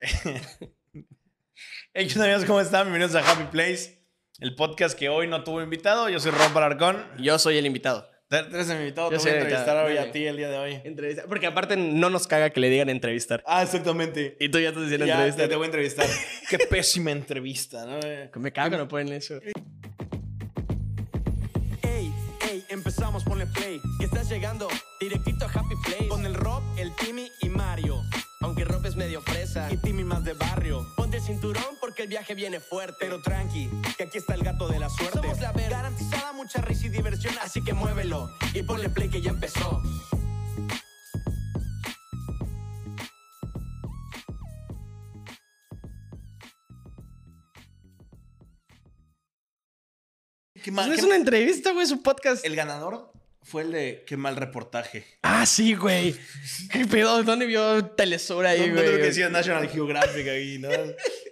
Hey, ¿qué amigos? ¿Cómo están? Bienvenidos a Happy Place, el podcast que hoy no tuvo invitado. Yo soy Ron Alarcón. Yo soy el invitado. Tú eres el invitado, Yo te voy soy a el entrevistar invitado. hoy a ti el día de hoy. Entrevista. Porque aparte no nos caga que le digan entrevistar. Ah, exactamente. Y tú ya estás diciendo Ya, entrevista. te, te voy a entrevistar. Qué pésima entrevista, ¿no? Me cago que no ponen eso. Ey, ey, empezamos, ponle play. Que estás llegando directito a Happy Place. Con el Rob, el Timmy y Mario. Aunque Rob es medio fresa. Y Timmy más de barrio. Ponte el cinturón porque el viaje viene fuerte. Pero tranqui, que aquí está el gato de la suerte. Somos la ver garantizada mucha risa y diversión. Así que muévelo y ponle play que ya empezó. Qué No es una entrevista, güey, es un podcast. El ganador fue el de qué mal reportaje. Ah, sí, güey. ¿Qué pedo? ¿Dónde vio Telesur ahí, No, no güey? creo que decía National Geographic ahí, ¿no?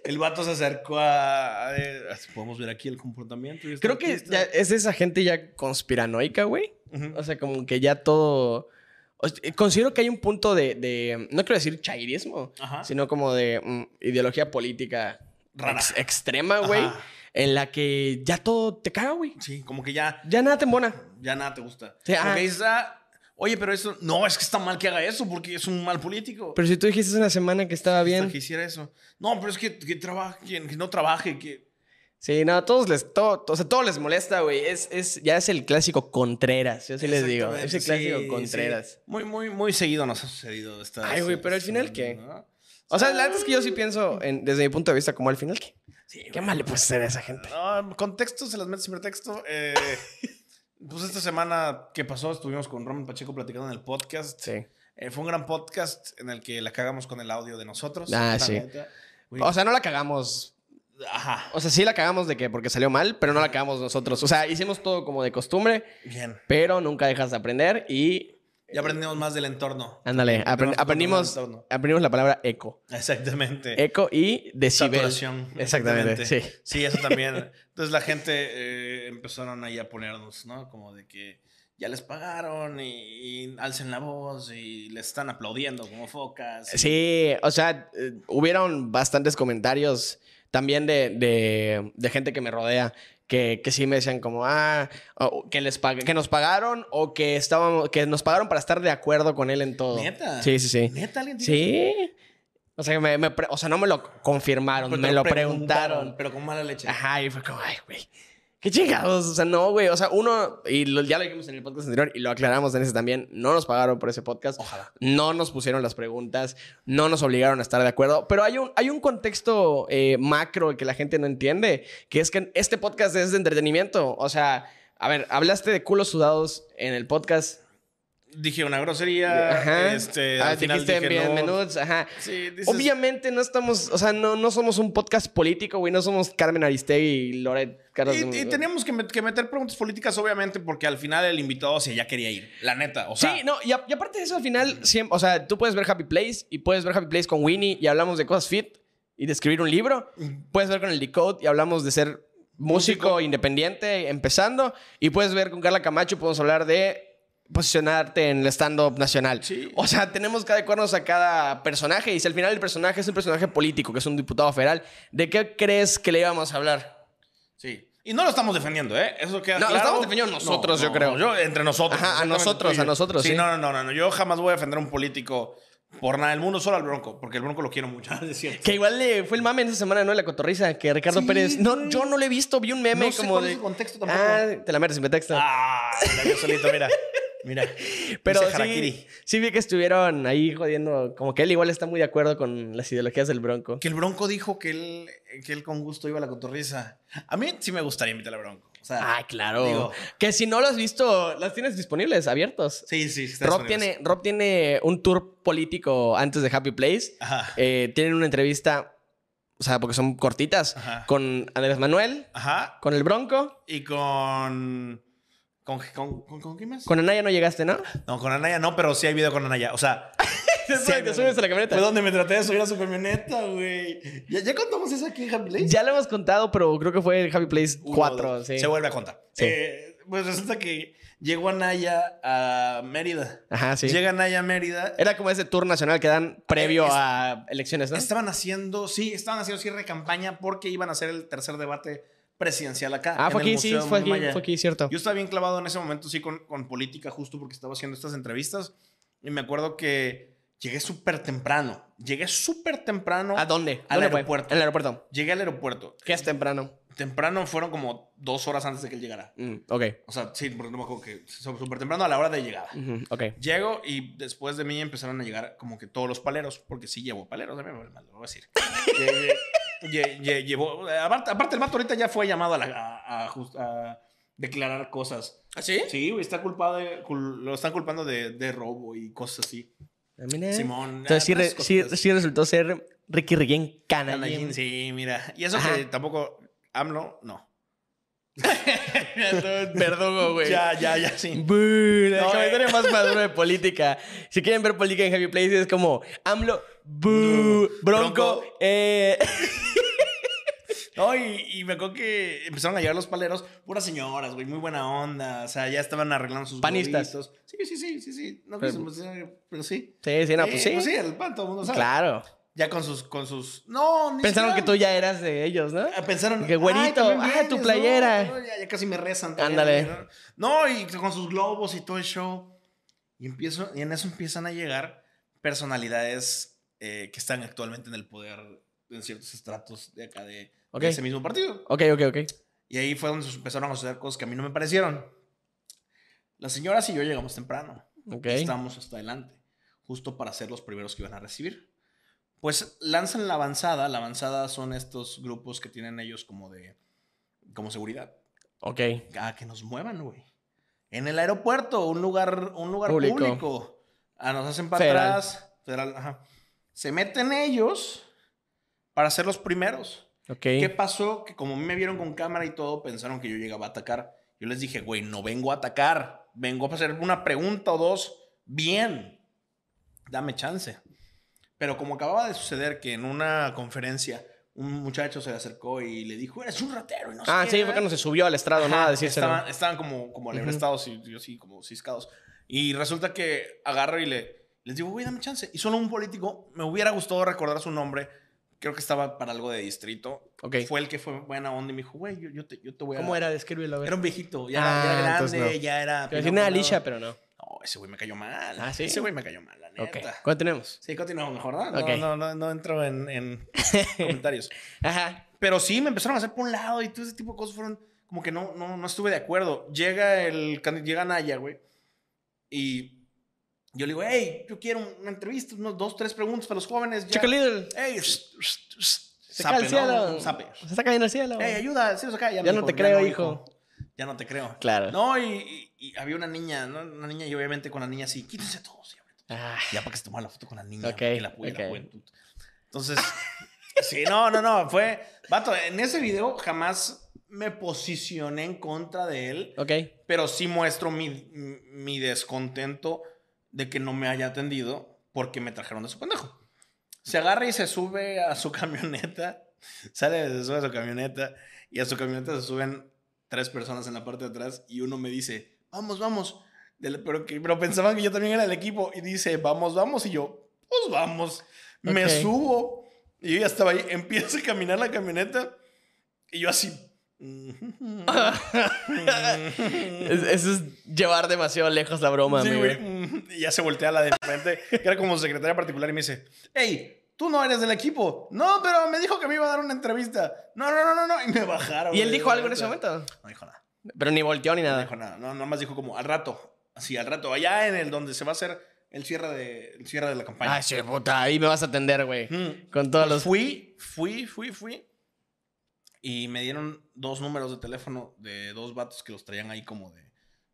El vato se acercó a... a- a- podemos ver aquí el comportamiento. y esta Creo que ya es esa gente ya conspiranoica, güey. O sea, como que ya todo... o sea, considero que hay un punto de, de- no quiero decir chairismo, Ajá. sino como de mm, ideología política Rara. ex- extrema, güey, Ajá. En la que ya todo te caga, güey. Sí, como que ya, Ya nada te embona. ya nada te gusta. Sí, ah. dices, ah, oye, pero eso... No, es que está mal que haga eso porque es un mal político. Pero si tú dijiste hace una semana que estaba Hasta bien. que hiciera eso. No, pero es que, que trabaje, que, que no trabaje, que... Sí, no, a todos les, todo, o sea, todo les molesta, güey. Es, es, ya es el clásico Contreras, yo sí les digo. Es el clásico sí, Contreras. sí. Muy, muy, muy seguido nos ha sucedido esta... Ay, güey, pero al final, ¿qué? ¿no? O sea, la verdad es que yo sí pienso, en- desde mi punto de vista, como al final, ¿qué, Sí, ¿qué mal le puede hacer a esa gente? No, contexto, se las metes sin pretexto. Eh, pues esta semana que pasó estuvimos con Roman Pacheco platicando en el podcast. Sí. Eh, fue un gran podcast en el que la cagamos con el audio de nosotros. Ah, sí. O sea, no la cagamos. Ajá. O sea, sí la cagamos de que porque salió mal, pero no la cagamos nosotros. O sea, hicimos todo como de costumbre, Bien. pero nunca dejas de aprender y. Ya aprendimos más del entorno. Ándale, aprendimos, entorno. aprendimos la palabra eco. Exactamente. Eco y decibel. Saturación. Exactamente, sí. Sí, eso también. Entonces la gente eh, empezaron ahí a ponernos, ¿no? Como de que ya les pagaron y, y alcen la voz y les están aplaudiendo como focas. Sí, o sea, eh, hubieron bastantes comentarios también de, de- de gente que me rodea que, que sí me decían como, ah, que, les que nos pagaron o que, estábamos, que nos pagaron para estar de acuerdo con él en todo. ¿Neta? Sí, sí, sí. ¿Neta alguien Sí. O sea, me, me o sea, no me lo confirmaron, Pero me lo preguntaron. Pero con mala leche. Ajá, y fue como, ay, güey. Qué chingados. O sea, no, güey. O sea, uno, y lo- ya lo dijimos en el podcast anterior y lo aclaramos en ese también, no nos pagaron por ese podcast. Ojalá. No nos pusieron las preguntas, no nos obligaron a estar de acuerdo. Pero hay un, hay un contexto eh, macro que la gente no entiende, que es que este podcast es de entretenimiento. O sea, a ver, hablaste de culos sudados en el podcast. Dije una grosería. Ajá. Este, Ah, al final dijiste dije bien no. menudos, ajá. Sí, dices- Obviamente no estamos, o sea, no, no somos un podcast político, güey. No somos Carmen Aristegui y Loret Carlos. Y, y teníamos que, met- que meter preguntas políticas, obviamente, porque al final el invitado ya quería ir. La neta. O sea, Sí, no, y, a- y aparte de eso, al final, siempre, o sea, tú puedes ver Happy Place y puedes ver Happy Place con Winnie y hablamos de cosas fit y de escribir un libro. Puedes ver con el Decode y hablamos de ser músico, Músico. independiente empezando. Y puedes ver con Carla Camacho y podemos hablar de posicionarte en el stand-up nacional. Sí. O sea, tenemos que adecuarnos a cada personaje y si al final el personaje es un personaje político, que es un diputado federal, ¿de qué crees que le íbamos a hablar? Sí. Y no lo estamos defendiendo, ¿eh? Eso queda No, lo claro. estamos defendiendo nosotros, yo creo. Yo, entre nosotros. Ajá, a nosotros, a nosotros, sí. No, no, no, no, no. Yo jamás voy a defender a un político por nada del mundo, solo al Bronco, porque el Bronco lo quiero mucho. Es cierto. Que igual le fue el mame en esa semana, ¿no? La cotorriza, que Ricardo Sí, Pérez. No, yo no lo he visto, vi un meme No sé como cuál de. es el contexto tampoco. Ah, te la metes sin pretexto. Ah, la yo solito, mira. Mira. Pero sí, sí vi que estuvieron ahí jodiendo. Como que él igual está muy de acuerdo con las ideologías del Bronco. Que el Bronco dijo que él, que él con gusto iba a la cotorriza. A mí sí me gustaría invitar al Bronco. O sea, Ah, claro. Digo- que si no lo has visto, las tienes disponibles, abiertos. sí, sí. Rob tiene, Rob tiene un tour político antes de Happy Place. Ajá. Eh, tienen una entrevista, o sea, porque son cortitas, Ajá. con Andrés Manuel, Ajá. con el Bronco. Y con. ¿Con, con, con, con quién más? Con Anaya no llegaste, ¿no? No, con Anaya no, pero sí hay video con Anaya. O sea, Sí, te subes a la camioneta. fue donde me traté de subir a su camioneta, güey. ¿Ya, ya contamos eso aquí en Happy Place? Ya lo hemos contado, pero creo que fue el Happy Place Uno, 4. dos. Sí. Se vuelve a contar. Sí. Eh, pues resulta que llegó Anaya a Mérida. Ajá, sí. Llega Anaya a Mérida. Era como ese tour nacional que dan previo Es- a elecciones, ¿no? Estaban haciendo, sí, estaban haciendo cierre de campaña porque iban a hacer el tercer debate presidencial acá. Ah, fue aquí, sí, fue aquí, fue aquí, cierto. Yo estaba bien clavado en ese momento, sí, con, con política, justo porque estaba haciendo estas entrevistas. Y me acuerdo que llegué súper temprano. Llegué súper temprano. ¿A dónde? Al aeropuerto. El aeropuerto. Llegué al aeropuerto. ¿Qué es temprano? Temprano fueron como dos horas antes de que él llegara. Mm, ok. O sea, sí, porque no me acuerdo que súper temprano a la hora de llegada. Ok. Llego y después de mí empezaron a llegar como que todos los paleros, porque sí llevo paleros, a mí me lo voy a decir. Lle- lle- lle- llevó- aparte, aparte, el vato ahorita ya fue llamado a, la- a- a just- a declarar cosas. ¿Ah, sí? Sí, güey, está culpado de, cul- lo están culpando de, de robo y cosas así. Mira. Simón. Entonces sí, ah, re- otras sí, sí resultó ser Ricky Riguén canallín. Sí, mira. Y eso Ajá. que tampoco, AMLO, no. Verdugo, güey. Ya, ya, ya, sí. El No, comentario eh. más maduro de política. Si quieren ver política en Happy Place, es como AMLO, bú, Bronco, Bronco. eh. No, y, y me acuerdo que empezaron a llegar los paleros, puras señoras, güey, muy buena onda. O sea, ya estaban arreglando sus Panistas. Sí, sí, sí, sí, sí. No Pero- quiso mencionar, pero sí. Sí, sí, no, pues sí. Pues sí, el pan, todo el mundo sabe. Claro. Ya con sus, con sus. No, ni Pensaron que tú ya eras de ellos, ¿no? Ah, Pensaron Que güerito, "Ay, ah, tu playera". ¿no? Ya, ya casi me rezan. también, Ándale. ¿no? No, y con sus globos y todo el show. Y, empiezo, y en eso empiezan a llegar personalidades eh, que están actualmente en el poder en ciertos estratos de acá de, de Ok. ese mismo partido. Ok, ok, ok. Y ahí fue donde empezaron a suceder cosas que a mí no me parecieron. Las señoras y yo llegamos temprano. Ok. Estábamos hasta adelante, justo para ser los primeros que iban a recibir. Pues lanzan la avanzada. La avanzada son estos grupos que tienen ellos como de como seguridad. Ok. A que nos muevan, güey. En el aeropuerto, un lugar, un lugar Público. público. Ah, nos hacen para Federal. atrás. Federal, ajá. Se meten ellos para ser los primeros. Ok. ¿Qué pasó? Que como me vieron con cámara y todo, pensaron que yo llegaba a atacar. Yo les dije, güey, no vengo a atacar. Vengo a hacer una pregunta o dos bien. Dame chance. Pero como acababa de suceder que en una conferencia un muchacho se le acercó y le dijo, eres un ratero. Y no sé Ah, qué, sí, ¿eh?". fue cuando se subió al estrado, ¿no? Ajá, A decírselo. Estaban, estaban como, como alebrestados y yo sí, como ciscados. Y resulta que agarro y le, les digo, güey, dame chance. Y solo un político, me hubiera gustado recordar su nombre. Creo que estaba para algo de distrito. Fue el que fue buena onda y me dijo, güey, yo, yo te, yo te voy a... ¿Cómo era? Ver. Era un viejito, ya, Ah, ya era entonces grande, no. ya era... Nada, pelado. Alicia, pero no. No, ese güey me cayó mal. Ah, ¿sí? Ese güey me cayó mal, la neta. ¿Cuánto tenemos? Sí, continuamos mejor, ¿no? No, no, no, no entro en, en comentarios. Ajá. Pero sí, me empezaron a hacer por un lado y todo ese tipo de cosas fueron como que no, no, no estuve de acuerdo. Llega el llega Naya, güey. Y yo le digo, hey, yo quiero una entrevista, unos dos, tres preguntas para los jóvenes. Ya. Chico Little. Hey, Se cae al cielo. Se está cayendo al cielo. Hey, ayuda, sí, acá. Ya me no dijo, te creo, no, hijo. Ya no te creo. Claro. No, y, y- y había una niña, ¿no? Una niña y obviamente con la niña así, quítense todos. y obviamente, Ah, Ya para que se tomara la foto con la niña, Ok, porque la apoya ok. la juventud. Entonces, sí, no, no, no, fue, vato, en ese video jamás me posicioné en contra de él, ok. pero sí muestro mi, mi descontento de que no me haya atendido porque me trajeron de su pendejo. Se agarra y se sube a su camioneta, sale, se sube a su camioneta y a su camioneta se suben tres personas en la parte de atrás y uno me dice, vamos, vamos. Del- Pero, que, pero pensaban que yo también era el equipo y dice, vamos, vamos. Y yo, pues vamos. Me subo y yo ya estaba ahí. Empieza a caminar la camioneta y yo así. Es- eso es llevar demasiado lejos la broma, Sí, amigo. güey. Y ya se voltea la de frente, que era como secretaria particular, y me dice, hey, tú no eres del equipo. No, pero me dijo que me iba a dar una entrevista. No, no, no, no, no. Y me bajaron. ¿Y él dijo algo en ese momento? No dijo nada. Pero ni volteó ni No nada. dijo nada. No, nomás dijo como al rato. Así, al rato. Allá en el donde se va a hacer el cierre de, el cierre de la campaña. Ay, puta. Ahí me vas a atender, güey. Mm. Con todos los... Fui, fui, fui, fui. Y me dieron dos números de teléfono de dos vatos que los traían ahí como de,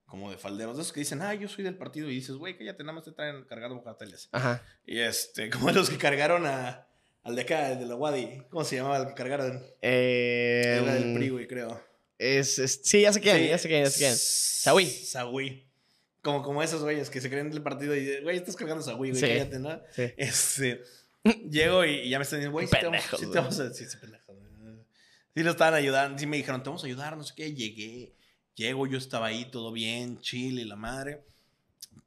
como de falderos. De esos que dicen, ah, yo soy del partido. Y dices, güey, cállate, nada más te traen cargando bocateles. Ajá. Y este, como los que cargaron a, al de acá, el de la Wadi. ¿Cómo se llamaba el que cargaron? Eh, Era del PRI, güey, creo. es, es- sí, ya sé quién, Sí. ya sé quién, ya sé quién. Saúl. Saúl. Como, como esos güeyes que se creen del partido y, güey, estás cargando Saúl, güey, Sí. cállate, ¿no? Sí. Este, llego y, y ya me están diciendo, güey, sí te vamos, Pendejos, sí te vamos a... Pendejos. Sí lo estaban ayudando, sí me dijeron, te vamos a ayudar, no sé qué. Llegué Llego, yo estaba ahí, todo bien, chill y la madre.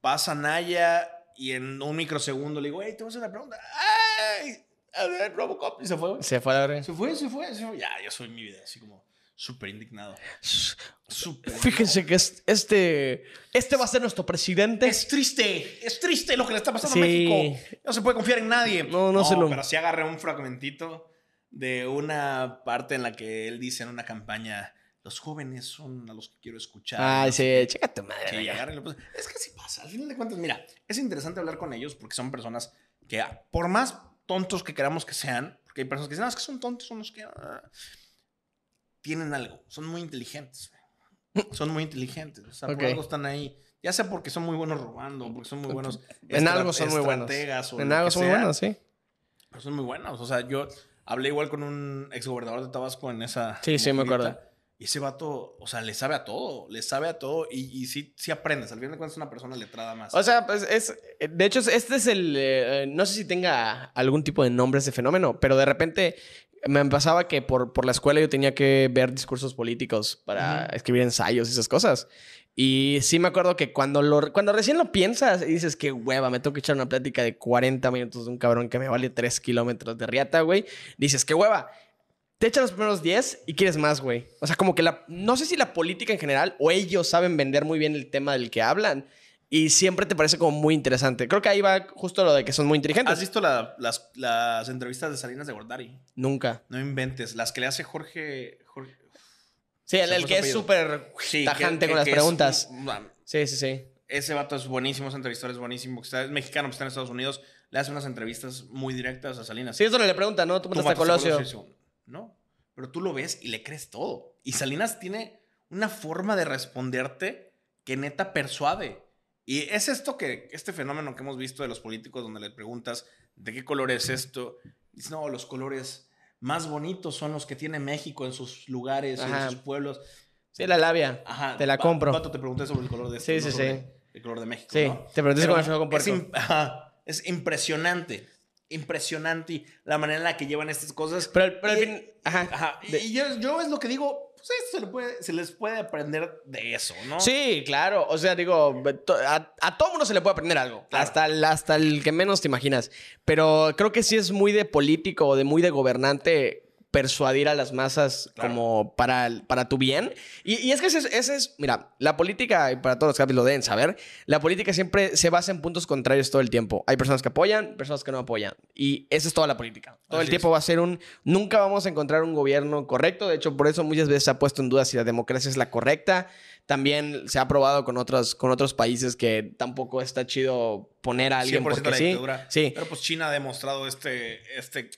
Pasa Naya y en un microsegundo le digo, hey, te voy a hacer una pregunta. ¡Ay! A ver, Robocop. Y se fue. Se fue a la verga. Se fue, se fue, se fue. Ya, yo soy mi vida así como súper indignado. Súper. Fíjense que es- este, este va a ser nuestro presidente. Es triste, es triste lo que le está pasando Sí. a México. No se puede confiar en nadie. No, no se lo- Pero sí agarré un fragmentito de una parte en la que él dice en una campaña: Los jóvenes son a los que quiero escuchar. Ay, sé sí, chica tu madre. Sí, ponen. Es que así pasa. Al final de cuentas, mira, es interesante hablar con ellos porque son personas que, ah, por más tontos que queramos que sean, porque hay personas que dicen, no, es que son tontos, son los que. ah", tienen algo, son muy inteligentes. Son muy inteligentes. O sea, por algo están ahí. Ya sea porque son muy buenos robando, porque son muy buenos. En algo son muy buenos. En algo son muy sea, buenos, sí. pero son muy buenos. O sea, yo hablé igual con un exgobernador de Tabasco en esa. Sí, sí, me acuerdo. Y ese vato, o sea, le sabe a todo, le sabe a todo y, y sí, sí aprendes. Al fin de cuentas es una persona letrada más. O sea, pues es. De hecho, este es el. eh, no sé si tenga algún tipo de nombre ese fenómeno, pero de repente me pasaba que por, por la escuela yo tenía que ver discursos políticos para escribir ensayos y esas cosas. Y sí me acuerdo que cuando, lo, cuando recién lo piensas y dices que hueva, me tengo que echar una plática de 40 minutos de un cabrón que me vale 3 kilómetros de riata, güey. Dices que hueva. Te echan los primeros 10 y quieres más, güey. O sea, como que la... No sé si la política en general o ellos saben vender muy bien el tema del que hablan. Y siempre te parece como muy interesante. Creo que ahí va justo lo de que son muy inteligentes. ¿Has visto la- las, las entrevistas de Salinas de Gortari? Nunca. No inventes. Las que le hace Jorge. Jorge Sí, el, que es súper Sí, tajante que- con las preguntas. un- un- Sí, sí, sí. ese vato es buenísimo, ese entrevistador es buenísimo. está- es mexicano, está en Estados Unidos. Le hace unas entrevistas muy directas a Salinas. Sí, es donde le preguntan, ¿no? Tú mataste a mataste a Colosio. Colosio. No, pero tú lo ves y le crees todo. Y Salinas tiene una forma de responderte que neta persuade. Y es esto que, este fenómeno que hemos visto de los políticos donde le preguntas de qué color es esto. Dice, no, los colores más bonitos son los que tiene México en sus lugares, Ajá. en sus pueblos. Sí, la labia. Ajá. Te la compro. vato, te pregunté sobre el color de esto. Sí, no sí, sobre sí. El color de México. Sí, ¿no? te pregunté con es, puerco. im- ajá, es impresionante. Impresionante la manera en la que llevan estas cosas. Pero, pero al Y- fin... Ajá. Ajá. Y- De- Y yo, yo es lo que digo, pues esto se, le puede, se les puede aprender de eso, ¿no? Sí, claro. O sea, digo, a, a todo mundo se le puede aprender algo. Claro. Hasta, el, hasta el que menos te imaginas. Pero creo que sí es muy de político o de muy de gobernante persuadir a las masas Claro. como para, para tu bien. Y, y es que ese es, ese es- mira, la política, y para todos los que lo deben saber, la política siempre se basa en puntos contrarios todo el tiempo. Hay personas que apoyan, personas que no apoyan. Y esa es toda la política. Todo el Así tiempo es. va a ser un... Nunca vamos a encontrar un gobierno correcto. De hecho, por eso muchas veces se ha puesto en duda si la democracia es la correcta. También se ha probado con otros, con otros países que tampoco está chido poner a alguien 100% porque la sí. dictadura. Sí. Pero pues China ha demostrado este. este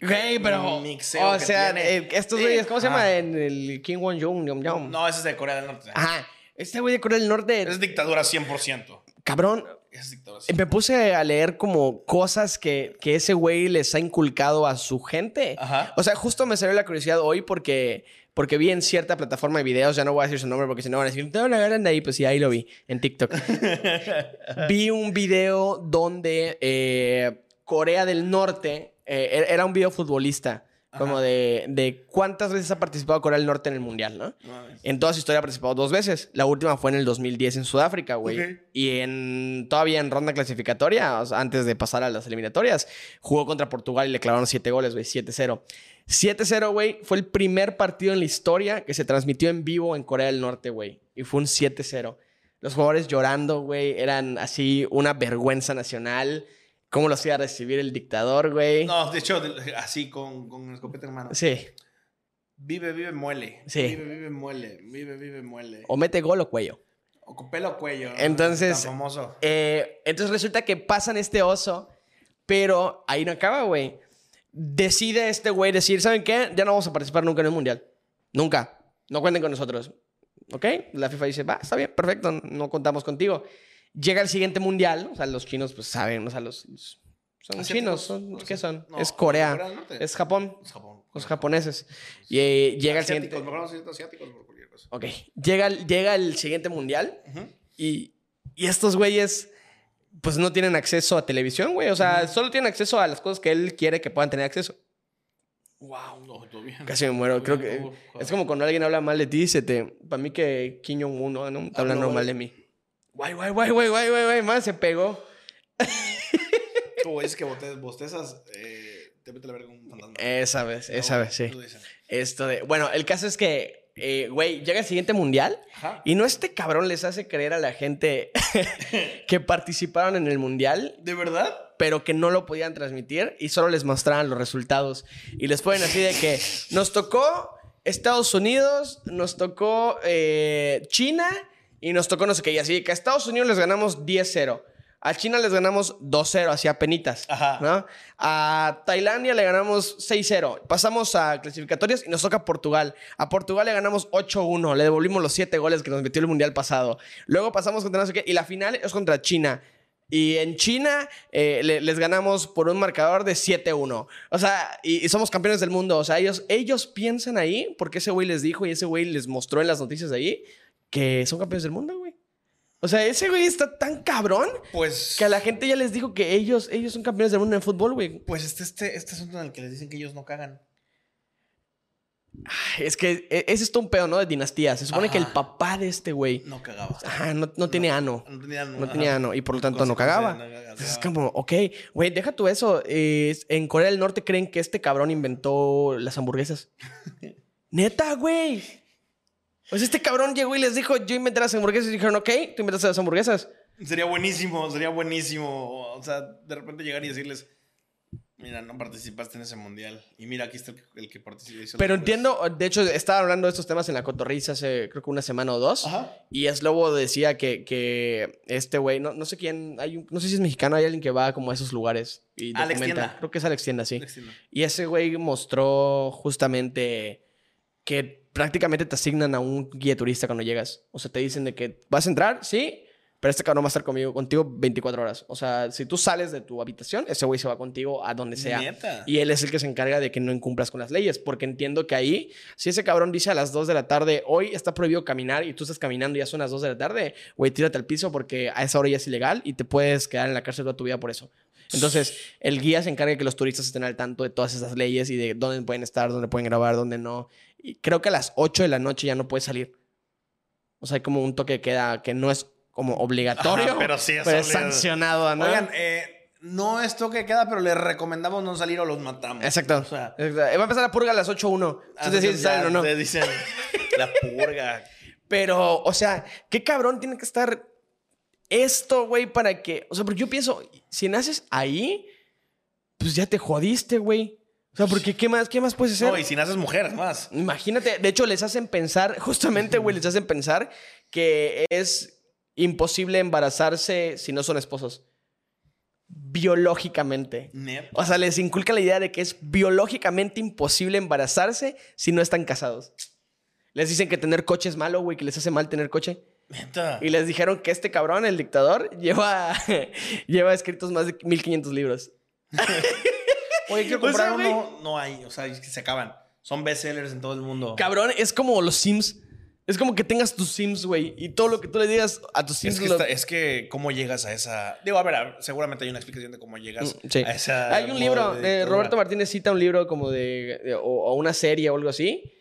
Güey, pero... mixeo O sea, eh, estos Sí. güeyes, ¿cómo se llama? En el Kim Won-jung. Yum, yum. No, ese es de Corea del Norte. Ajá. Este güey de Corea del Norte, Es dictadura 100%. cabrón, Es dictadura me puse a leer como cosas que, que ese güey les ha inculcado a su gente. Ajá. O sea, justo me salió la curiosidad hoy porque, porque vi en cierta plataforma de videos, ya no voy a decir su nombre porque si no van a decir, no, la agarran de ahí, pues sí, ahí lo vi, en TikTok. vi un video donde eh, Corea del Norte, eh, era un video futbolista, como de, de cuántas veces ha participado Corea del Norte en el Mundial, ¿no? En toda su historia ha participado dos veces. La última fue en el 2010 en Sudáfrica, güey. Y en todavía en ronda clasificatoria, o sea, antes de pasar a las eliminatorias, jugó contra Portugal y le clavaron 7 goles, güey, 7-0. 7-0, güey, fue el primer partido en la historia que se transmitió en vivo en Corea del Norte, güey. Y fue un 7-0. Los jugadores llorando, güey, eran así una vergüenza nacional. ¿Cómo los iba a recibir el dictador, güey? No, de hecho, así con, con escopeta en mano. Sí. Vive, vive, muele. Sí. Vive, vive, muele. Vive, vive, muele. O mete gol o cuello. O con pelo o cuello. Entonces- Tan famoso. Eh, entonces resulta que pasan este oso, pero ahí no acaba, güey. Decide este güey decir, ¿saben qué? Ya no vamos a participar nunca en el mundial. Nunca. No cuenten con nosotros. ¿Ok? La FIFA dice, va, está bien, perfecto, no contamos contigo. Llega el siguiente mundial, o sea, los chinos pues saben, o sea, los... los- son Asiáticos, chinos, son, no ¿qué son? No, es Corea, es Japón, Es Japón. los japoneses. Y eh, llega el siguiente... decir asiáticos por cualquier cosa. Ok, llega, el- llega el siguiente mundial y, y estos güeyes, pues no tienen acceso a televisión, güey. O sea, solo tienen acceso a las cosas que él quiere que puedan tener acceso. Wow, no, todo bien. Casi me muero. Creo que es como cuando alguien habla mal de ti, se te... Para mí que Kim Jong-un ¿no? ¿no? Está hablando Habló- mal de mí. Guay, guay, guay, guay, guay, guay, guay. Más se pegó. Como dices que bostezas, eh, te mete la verga un fantasma. Esa vez, esa No, vez, sí. Esto de... Bueno, el caso es que, eh, güey, llega el siguiente mundial Ajá. y no este cabrón les hace creer a la gente que participaron en el mundial ¿De verdad? pero que no lo podían transmitir y solo les mostraban los resultados. Y les ponen así de que nos tocó Estados Unidos, nos tocó eh, China y nos tocó no sé qué. Y así que a Estados Unidos les ganamos 10-0. A China les ganamos 2-0, así a penitas. Ajá. ¿no? A Tailandia le ganamos 6-0. Pasamos a clasificatorias y nos toca Portugal. A Portugal le ganamos 8-1. Le devolvimos los 7 goles que nos metió el mundial pasado. Luego pasamos contra no sé qué. Y la final es contra China. Y en China eh, le- les ganamos por un marcador de 7-1. O sea, y, y somos campeones del mundo. O sea, ellos, ellos piensan ahí, porque ese güey les dijo y ese güey les mostró en las noticias de ahí, que son campeones del mundo, güey. O sea, ese güey está tan cabrón Pues. que a la gente ya les dijo que ellos, ellos son campeones del mundo en fútbol, güey. Pues este, este, este asunto en el que les dicen que ellos no cagan. Es que e- ese es todo un pedo, ¿no? De dinastías. Se supone que el papá de este güey, No cagaba. ajá, no, no tiene ano. No tenía ano. No tenía ano y por lo tanto no cagaba. no cagaba. Entonces es como, ok, güey, deja tú eso. eh, en Corea del Norte creen que este cabrón inventó las hamburguesas. Neta, güey. Pues este cabrón llegó y les dijo, yo inventé las hamburguesas y dijeron, ok, tú inventaste las hamburguesas. Sería buenísimo, sería buenísimo. O sea, de repente llegar y decirles, mira, no participaste en ese mundial. Y mira, aquí está el que, el que participó. hizo Pero entiendo, de hecho, estaba hablando de estos temas en la cotorriza hace creo que una semana o dos. Ajá. Y Slobo decía que, que este güey, no, no sé quién, hay un- no sé si es mexicano, hay alguien que va como a esos lugares y Alex documenta. Tienda. Creo que es Alex Tienda, sí. cosas. Y ese güey mostró justamente que prácticamente te asignan a un guía turista cuando llegas. O sea, te dicen de que vas a entrar, sí, pero este cabrón va a estar conmigo, contigo 24 horas. O sea, si tú sales de tu habitación, ese güey se va contigo a donde sea. Y él es el que se encarga de que no incumplas con las leyes, porque entiendo que ahí, si ese cabrón dice a las 2 de la tarde, hoy está prohibido caminar y tú estás caminando y ya son las 2 de la tarde, güey, tírate al piso porque a esa hora ya es ilegal y te puedes quedar en la cárcel toda tu vida por eso. Entonces, el guía se encarga de que los turistas estén al tanto de todas esas leyes y de dónde pueden estar, dónde pueden grabar, dónde no. Y creo que a las 8 de la noche ya no puedes salir. O sea, hay como un toque de queda que no es como obligatorio, Ajá, pero sí es pero es obligado. sancionado, ¿no? Oigan, eh, no es toque queda, pero les recomendamos no salir o los matamos. Exacto. O sea, Exacto. Va a empezar la purga a las 8.1. ah, Entonces, si ya salen o no. te dicen la purga. Pero, o sea, ¿qué cabrón tiene que estar esto, güey, para que. O sea, porque yo pienso, si naces ahí, pues ya te jodiste, güey. O sea, porque ¿qué más, qué más puedes hacer? No, y si naces mujer, más. Imagínate, de hecho, les hacen pensar, justamente, güey, les hacen pensar que es imposible embarazarse si no son esposos. Biológicamente. O sea, les inculca la idea de que es biológicamente imposible embarazarse si no están casados. Les dicen que tener coche es malo, güey, que les hace mal tener coche. Neta. Y les dijeron que este cabrón, el dictador, lleva, lleva escritos más de 1500 libros. Oye, quiero O sea, comprar uno. No hay, o sea, se acaban. Son bestsellers en todo el mundo. Cabrón, es como los Sims. Es como que tengas tus Sims, güey, y todo lo que tú le digas a tus Sims. Es que, lo- está- es que, ¿cómo llegas a esa...? Digo, a ver, a ver, seguramente hay una explicación de cómo llegas Mm, sí. a esa... Hay un libro, de dictadura. Roberto Martínez cita un libro como de, de- o, o una serie o algo así.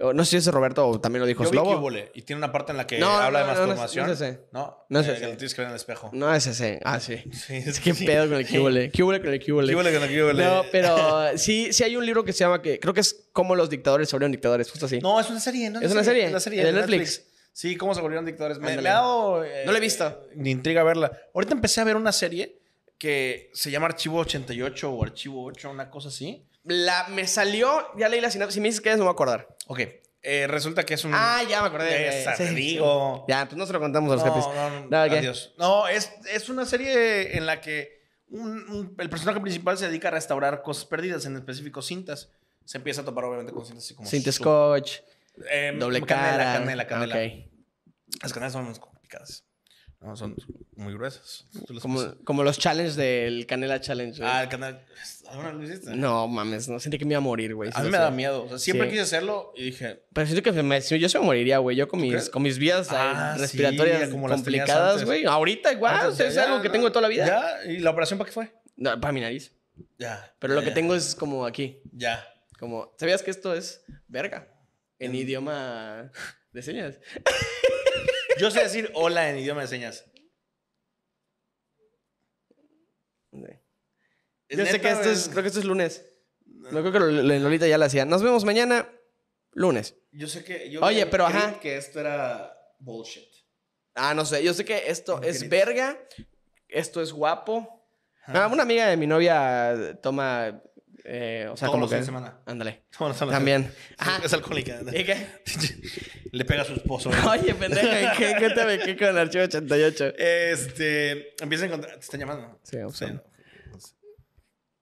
No sé si ese Roberto o también lo dijo Yo vi Slobo. Y tiene una parte en la que No, habla no, de no, no es- masturbación. no es ese. No, No es eh, ese. que lo tienes que ver en el espejo. No es ese. Ah, sí. Sí, Es que pedo con el cubole. Cubole con el cubole. Cúbole con el cúbole. No, pero sí, sí hay un libro que se llama que creo que es Cómo los dictadores se volvieron dictadores, justo así. No, es una serie, ¿no? ¿Es una serie? Es una serie ¿De Netflix? Sí, cómo se volvieron dictadores. Me, me ha dado... eh, No la he visto. Ni intriga verla. Ahorita empecé a ver una serie que se llama Archivo 88 o Archivo 8, una cosa así. La, me salió, ya leí la sinopsis. Si me dices que es, no me voy a acordar. Ok, eh, resulta que es un... Ah, ya me acordé. Esa, Sí, te sí. digo. Ya, pues no se lo contamos a los No, jefes. no, no, No, adiós. No, es, es una serie en la que un- un- el personaje principal se dedica a restaurar cosas perdidas, en específico cintas. Se empieza a topar obviamente con cintas así como... Cinta scotch, eh, doble canela, cara. Canela, canela, Ok. Las canelas son más complicadas. No, son muy gruesas. Como, como los challenges del Canela Challenge. güey. Ah, el canal... ¿Alguna vez lo hiciste? No mames, no sentí que me iba a morir, güey. A mí me da miedo. O sea, siempre Sí. quise hacerlo y dije... Pero siento que me- yo se me moriría, güey. Yo con mis, crees? con mis vías eh, Ah, sí, respiratorias como complicadas, güey. Ahorita igual, o sea, ya, es ya, algo que no. tengo toda la vida. ¿Ya? ¿Y la operación para qué fue? No, para mi nariz. Ya. Pero ya, lo que tengo es como aquí. Ya. Como, ¿sabías que esto es verga? En idioma de señas. Yo sé decir hola en idioma de señas. Yo sé que esto es, creo que esto es lunes. No creo que lo- lo- Lolita ya lo hacía. Nos vemos mañana, lunes. Yo sé que. Yo Oye, pero ajá. que esto era bullshit. Ah, no sé. Yo sé que esto es verga. Esto es guapo. Ah, una amiga de mi novia toma. Eh, o sea, Todos como los que. fines de semana. Ándale. No, no, no, no. También. Ajá. Es alcohólica. ¿Y qué? Le pega a su esposo. Oye, pendeja, ¿qué? Qué con el archivo 88. Este. Empieza a encontrar. Te están llamando. Sí, vamos Sí.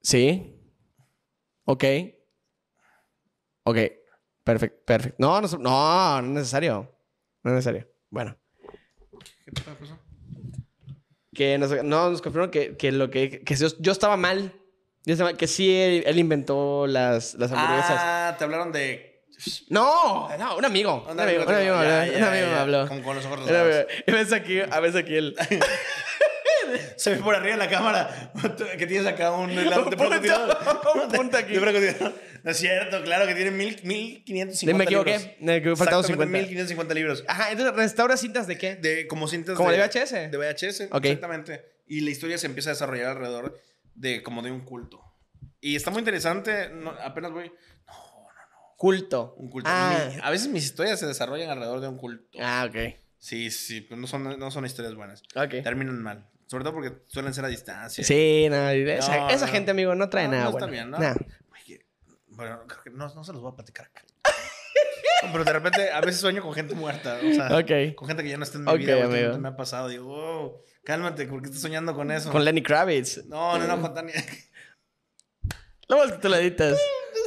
Sí. Ok. Ok. Perfecto. Perfecto. No, no, no, no es necesario. No es necesario. Bueno. ¿Qué pasó? Que nos, no, nos confirmaron que, que lo que, que yo, yo estaba mal. Que sí, él, él inventó las, las hamburguesas. Ah, te hablaron de. No, no, un amigo. Un amigo, un amigo, me habló. Como con los ojos rosados. Y ves aquí, a veces aquí el... Se ve por arriba de la cámara que tienes acá un helado de francotirador. un punto aquí. No es cierto, claro que tiene mil, 1550 Me equivoqué. libros. Me equivoqué, Exactamente 50. 1550 libros. Ajá, entonces, ¿restaura cintas de qué? De, como cintas ¿Como de VHS? De VHS, exactamente. Y la historia se empieza a desarrollar alrededor de como de un culto. Y está muy interesante. no, apenas voy... Culto. Un culto. Ah, Mi- a veces mis historias se desarrollan alrededor de un culto. ah ok. Sí, sí, pero no son, no son historias buenas. Ok. Terminan mal. Sobre todo porque suelen ser a distancia. Sí, no, esa, No, esa no. gente, amigo, no trae No, nada no bueno. está bien, ¿no? Nah. Oye, bueno, creo que no, no se los voy a platicar acá. No, pero de repente, a veces sueño con gente muerta. O sea, Ok. con gente que ya no está en mi Ok, vida. amigo. Me ha pasado. Digo, wow, cálmate, ¿por qué estás soñando con eso? Con Lenny Kravitz. No, no, no, con Tania. Lo más que tú lo editas.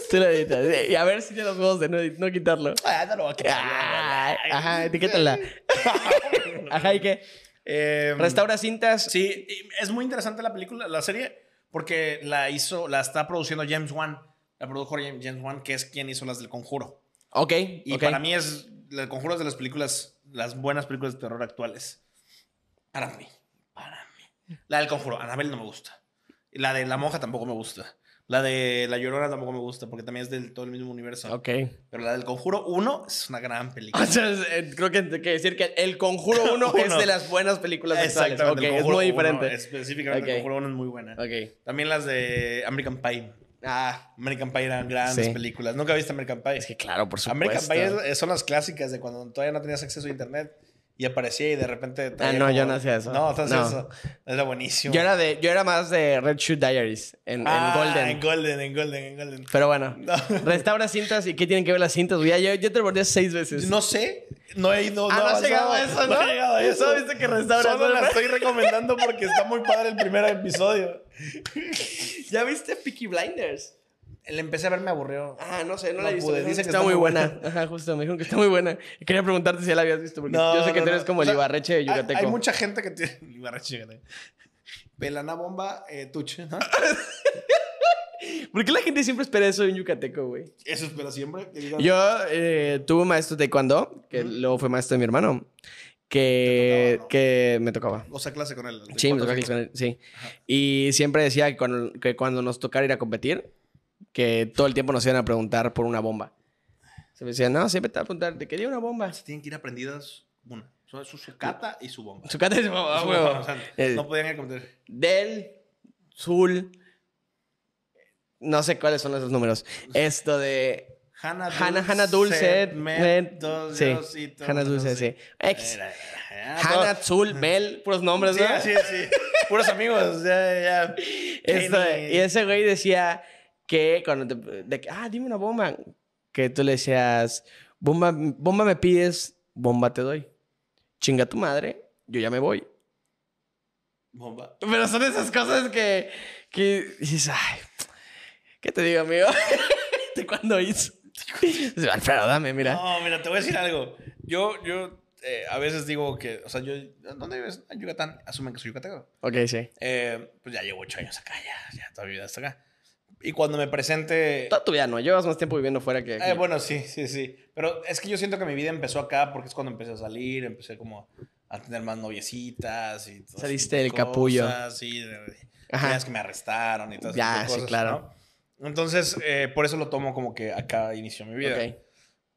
Tú lo editas. Y a ver si tiene los huevos de no, no quitarlo. Ah, no lo voy a quitar. Ah, ajá, etiquétala. Ajá, ¿y qué? Eh, Restaura cintas. Sí, es muy interesante la película, la serie, porque la hizo, la está produciendo James Wan. La produjo James Wan, que es quien hizo las del Conjuro. Ok. Y ok. para mí es el Conjuro es de las películas, las buenas películas de terror actuales. Para mí. La del Conjuro, Annabelle no me gusta. La de La Monja tampoco me gusta. La de La Llorona tampoco me gusta, porque también es del todo el mismo universo. Ok. Pero la del Conjuro 1 es una gran película. O sea, es- eh, creo que hay que decir que El Conjuro 1 es de las buenas películas actuales. Exactamente. Ok, el es muy 1, diferente. específicamente Ok. el Conjuro 1 es muy buena. Ok. También las de American Pie. Ah, American Pie eran grandes Sí. películas. ¿Nunca viste American Pie? es que claro, por supuesto. American Pie son las clásicas de cuando todavía no tenías acceso a internet y aparecía y de repente... Ah, no, yo como- no hacía eso. No, entonces No. eso era buenísimo. Yo era, de, yo era más de Red Shoe Diaries en, en Ah, Golden. En Golden, en Golden, en Golden. Pero bueno, No. restaura cintas y qué tienen que ver las cintas. Ya, yo, yo te volví seis veces. No sé, no he ido. Ah, no has llegado a eso, ¿no? he llegado a eso. Viste que restauras, Solo ¿no? la estoy recomendando porque está muy padre el primer episodio. ¿Ya viste Peaky Blinders? Le empecé a ver, me aburrió. Ah, no sé, no, No la he visto. Dicen que que está, muy buena. Ajá, justo, me dijeron que está muy buena. Y quería preguntarte si ya la habías visto, porque No, yo sé que no, tú eres como O el Ibarreche de Yucateco. hay mucha gente que tiene. Ibarreche, Yucateco. Pelana bomba, eh, tuche. ¿no? ¿Por qué la gente siempre espera eso en Yucateco, güey? Eso espero siempre. Yo eh, tuve un maestro de taekwondo, que luego fue maestro de mi hermano, que, ¿Te tocaba, no? que me tocaba. O sea, clase con él. de Sí, me tocaba clase con él, sí. Y siempre decía que cuando, que cuando nos tocara ir a competir, que todo el tiempo nos iban a preguntar por una bomba. Se me decía, no, siempre te van a preguntar, ¿te quería una bomba? Se tienen que ir aprendidas una. Su, su, su cata y su bomba. Su cata y su bomba, huevo. o sea, Eh, no podían ir a cometer. Del, Zul, no sé cuáles son esos números. Esto de Hanna Hanna, Hanna Dulce, dos sí. Hanna Dulce, sí. Ex. Hanna, Zul, Mel, puros nombres, Sí, ¿no? sí, sí. Puros amigos. Ya, ya. Esto, y ese güey decía que cuando te, de que, ah, dime una bomba, que tú le decías, bomba, bomba me pides, bomba te doy. Chinga tu madre, yo ya me voy. Bomba. Pero son esas cosas que, que dices, ay, ¿qué te digo, amigo? ¿De cuándo hizo? Alfredo, dame, mira. No, mira, te voy a decir algo. Yo, yo eh, a veces digo que, o sea, yo, ¿dónde vives? En Yucatán. Asumen que soy yucateco. Ok, sí. Eh, pues ya llevo ocho años acá, ya, ya toda mi vida hasta acá. Y cuando me presente... Toda tu vida no, llevas más tiempo viviendo fuera que aquí. Eh, bueno, sí, sí, sí. Pero es que yo siento que mi vida empezó acá porque es cuando empecé a salir, empecé como a tener más noviecitas y todas Saliste del capullo. cosas, Sí, Ajá. días que me arrestaron y todas Ya, esas sí, cosas, claro. ¿no? Entonces, eh, por eso lo tomo como que acá inició mi vida. Ok.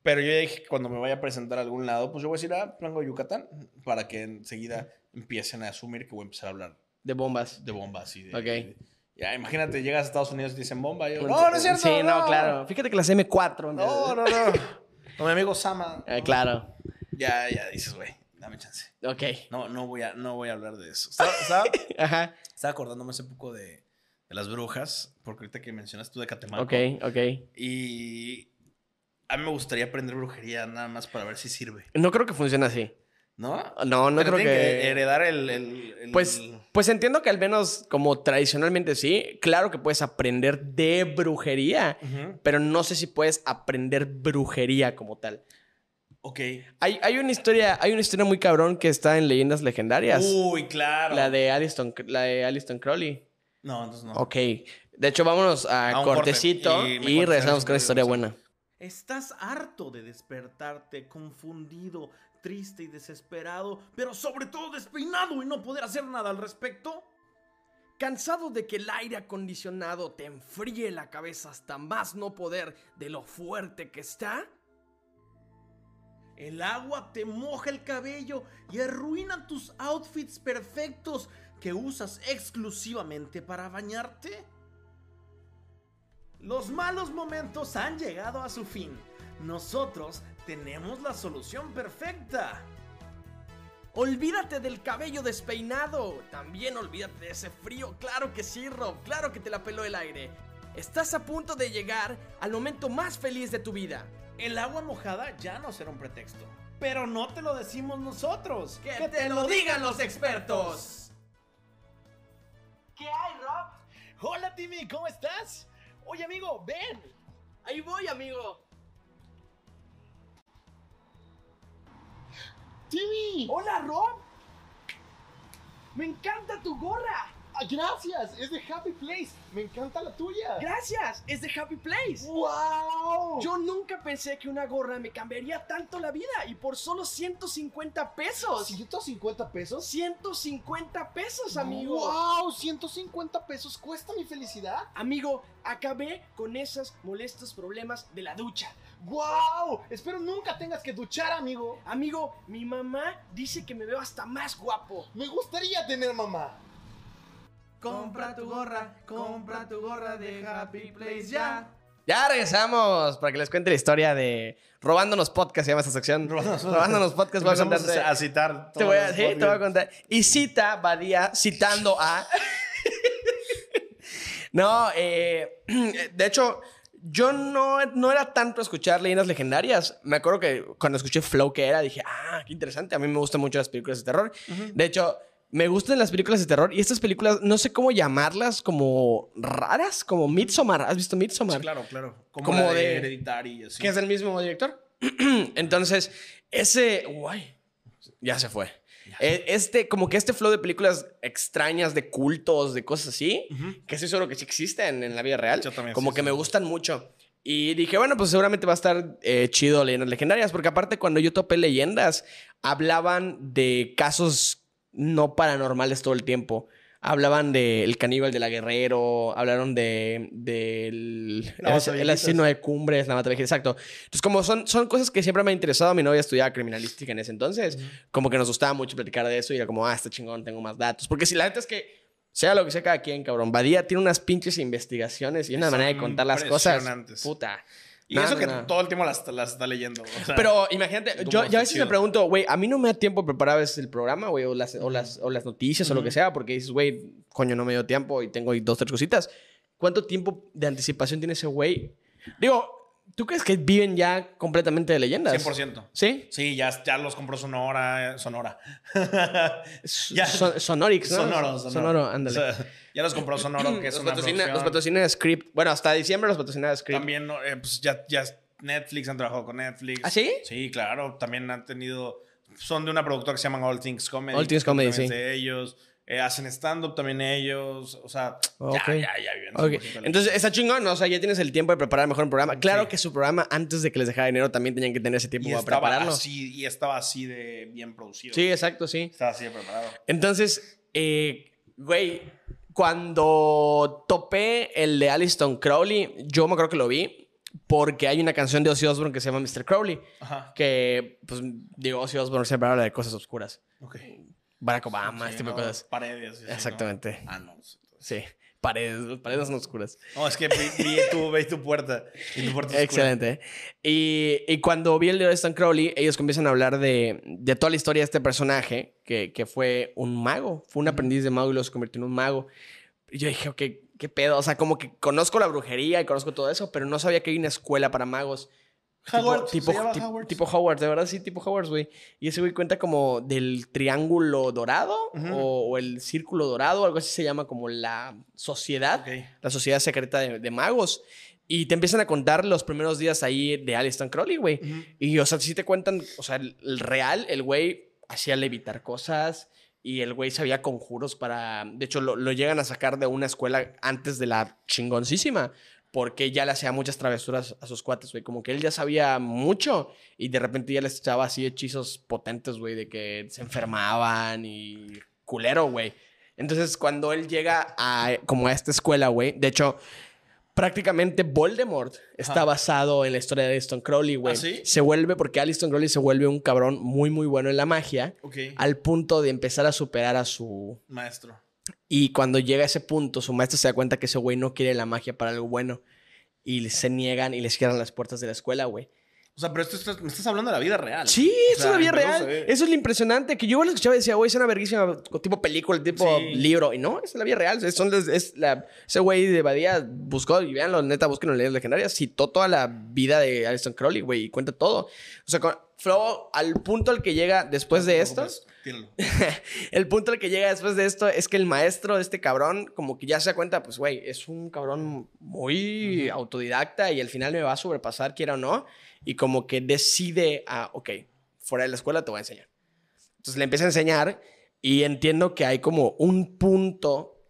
Pero yo dije que cuando me vaya a presentar a algún lado, pues yo voy a decir, ah, vengo de Yucatán, para que enseguida empiecen a asumir que voy a empezar a hablar De bombas. de bombas y de... Ok. de- ya, imagínate, llegas a Estados Unidos y te dicen bomba. y yo, no, no es cierto. Sí, no, claro. Fíjate que las M4. No, no, no. Con mi amigo Sama. Eh, claro. Ya, ya dices, güey, dame chance. Ok. No, no voy a, no voy a hablar de eso. Estaba, estaba, Ajá. estaba acordándome hace poco de, de las brujas, porque ahorita que mencionaste tú de Catemaco. Ok, ok. Y a mí me gustaría aprender brujería nada más para ver si sirve. No creo que funcione así. ¿No? No, no Pero creo que... heredar el, el- el- Pues, pues entiendo que al menos como tradicionalmente sí, claro que puedes aprender de brujería, pero no sé si puedes aprender brujería como tal. Ok. Hay, hay una historia, hay una historia muy cabrón que está en Leyendas Legendarias. Uy, claro. La de Aliston, la de Aliston Crowley. No, entonces no. Ok. De hecho, vámonos a, A un corte. cortecito Y y, regresamos con una historia buena. Estás harto de despertarte confundido, triste y desesperado, pero sobre todo despeinado y no poder hacer nada al respecto. ¿Cansado de que el aire acondicionado te enfríe la cabeza hasta más no poder de lo fuerte que está? El agua te moja el cabello y arruina tus outfits perfectos que usas exclusivamente para bañarte. Los malos momentos han llegado a su fin. Nosotros tenemos la solución perfecta. Olvídate del cabello despeinado. También olvídate de ese frío. Claro que sí, Rob. Claro que te la peló el aire. Estás a punto de llegar al momento más feliz de tu vida. El agua mojada ya no será un pretexto. Pero no te lo decimos nosotros. ¡Que te lo digan los expertos! ¿Qué hay, Rob? Hola, Timmy, ¿cómo estás? Oye, amigo, ven. Ahí voy, amigo. ¡Timmy! Hola, Rob. Me encanta tu gorra. Ah, gracias, es de Happy Place. Me encanta la tuya. Gracias. Es de Happy Place. ¡Wow! Yo nunca pensé que una gorra me cambiaría tanto la vida y por solo 150 pesos. ¿150 pesos? 150 pesos, amigo. ¡Wow! ¿150 pesos cuesta mi felicidad? Amigo, acabé con esos molestos problemas de la ducha. ¡Wow! Espero nunca tengas que duchar, amigo. Amigo, mi mamá dice que me veo hasta más guapo. Me gustaría tener mamá. Compra tu gorra, compra tu gorra de Happy Place ya. Ya regresamos para que les cuente la historia de Robándonos Podcast, se llama esta sección. Robándonos, Podcast. Voy a contarte- a citar. Te voy a, sí, te voy a contar. Y cita Badía citando a. no, eh, de hecho, yo no, no era tanto escuchar leyendas legendarias. Me acuerdo que cuando escuché Flow que era, dije, ah, qué interesante. A mí me gustan mucho las películas de terror. De hecho, me gustan las películas de terror y estas películas, no sé cómo llamarlas, como raras, como Midsommar. ¿Has visto Midsommar? Sí, claro, claro. Como, Como la de, de- Hereditary y así. que es el mismo director. Entonces, ese. Guay. Ya se fue. Eh, Este, como que este flow de películas extrañas, de cultos, de cosas así, que estoy seguro que sí existen en la vida real. Yo también, Como sí, que sí. me gustan mucho. Y dije, bueno, pues seguramente va a estar eh, chido leyendas legendarias, porque aparte cuando yo topé leyendas, hablaban de casos no paranormales todo el tiempo. Hablaban del caníbal de la guerrero, hablaron de del el, asesino de cumbres, la mata exacto. Entonces, como son, son cosas que siempre me han interesado, mi novia estudiaba criminalística en ese entonces, como que nos gustaba mucho platicar de eso y era como, ah, está chingón, tengo más datos. Porque si la neta es que, sea lo que sea cada quien, cabrón, Badía tiene unas pinches investigaciones y una manera de contar las cosas. Puta. Y eso que todo el tiempo las, las está leyendo. o sea, Pero imagínate, ¿Cómo yo, yo a veces chido? me pregunto, güey, a mí no me da tiempo preparar a veces el programa, güey, o las, o, las, o las noticias o lo que sea, porque dices, güey, coño, no me dio tiempo y tengo ahí dos, tres cositas. ¿Cuánto tiempo de anticipación tiene ese güey? Digo, ¿tú crees que viven ya completamente de leyendas? 100%. ¿Sí? Sí, ya, ya los compró Sonora. Sonora. Ya. Son- Sonorix, ¿no? Sonoro, sonoro. Sonoro, ándale. O sea, ya los compró Sonoro, que es los, una patrocina, los patrocina Script. Bueno, hasta diciembre los patrocina Script. También. Eh, pues ya, ya Netflix han trabajado con Netflix. ¿Ah, sí? Sí, claro. También han tenido. Son de una productora que se llama All Things Comedy. All Things Comedy, sí. de ellos. Eh, hacen stand-up también ellos. O sea, Ok. ya, ya, ya viven. Ok, 100% de la- Entonces está chingón, ¿no? O sea, ya tienes el tiempo de preparar mejor un programa. Claro Sí. que su programa, antes de que les dejara dinero, también tenían que tener ese tiempo y para prepararlo. así, y estaba así de bien producido. Sí, exacto, sí. Estaba así de preparado. Entonces, eh, güey, Cuando topé el de Alistair Crowley, yo me creo que lo vi porque hay una canción de Ozzy Osbourne que se llama Mr. Crowley. Ajá. Que, pues, digo, Ozzy Osbourne siempre habla de cosas oscuras. Ok. Barack Obama, este tipo no, de cosas. Paredes. Exactamente. Ah, no. Sí, paredes, paredes son oscuras. No, es que vi, vi tu, vi tu puerta. Y tu puerta. Excelente. Y, y cuando vi el de Stan Crowley, ellos comienzan a hablar de, de toda la historia de este personaje, que, que fue un mago, fue un aprendiz de mago y se convirtió en un mago. Y yo dije, ok, ¿qué pedo? O sea, como que conozco la brujería y conozco todo eso, pero no sabía que hay una escuela para magos. Hogwarts, tipo, llama tipo, Hogwarts, de verdad sí, tipo Hogwarts, güey. Y ese güey cuenta como del triángulo dorado o, o el círculo dorado, algo así se llama como la sociedad la sociedad secreta de, de magos. Y te empiezan a contar los primeros días ahí de Alistair Crowley, güey. Y, o sea, sí te cuentan, o sea, el, el real, el güey hacía levitar cosas y el güey sabía conjuros para... De hecho, lo, lo llegan a sacar de una escuela antes de la chingoncísima. Porque ya le hacía muchas travesuras a sus cuates, güey. Como que él ya sabía mucho y de repente ya les echaba así hechizos potentes, güey, de que se enfermaban y culero, güey. Entonces, cuando él llega a como a esta escuela, güey, de hecho, prácticamente Voldemort está basado en la historia de Alistair Crowley, güey. ¿Ah, sí? Se vuelve porque Alistair Crowley se vuelve un cabrón muy muy bueno en la magia Ok. al punto de empezar a superar a su Maestro. Y cuando llega a ese punto, su maestro se da cuenta que ese güey no quiere la magia para algo bueno y se niegan y les cierran las puertas de la escuela, güey. O sea, pero esto estás- me estás hablando de la vida real. Sí, O sea, es la vida real. Eso es lo impresionante. Que yo lo escuchaba y decía, güey, es una verguísima, tipo película, tipo Sí. libro. Y no, es la vida real. Es, son es la, ese güey de Badía buscó, y veanlo, neta, busquen en leyendas legendarias. Citó toda la vida de Alison Crowley, güey, y cuenta todo. O sea, con- Flo, al punto al que llega después de esto, tíralo. el punto al que llega después de esto es que el maestro de este cabrón, como que ya se da cuenta, pues, güey, es un cabrón muy autodidacta y al final me va a sobrepasar, quiera o no. Y como que decide, a, ok, fuera de la escuela te voy a enseñar. Entonces le empieza a enseñar y entiendo que hay como un punto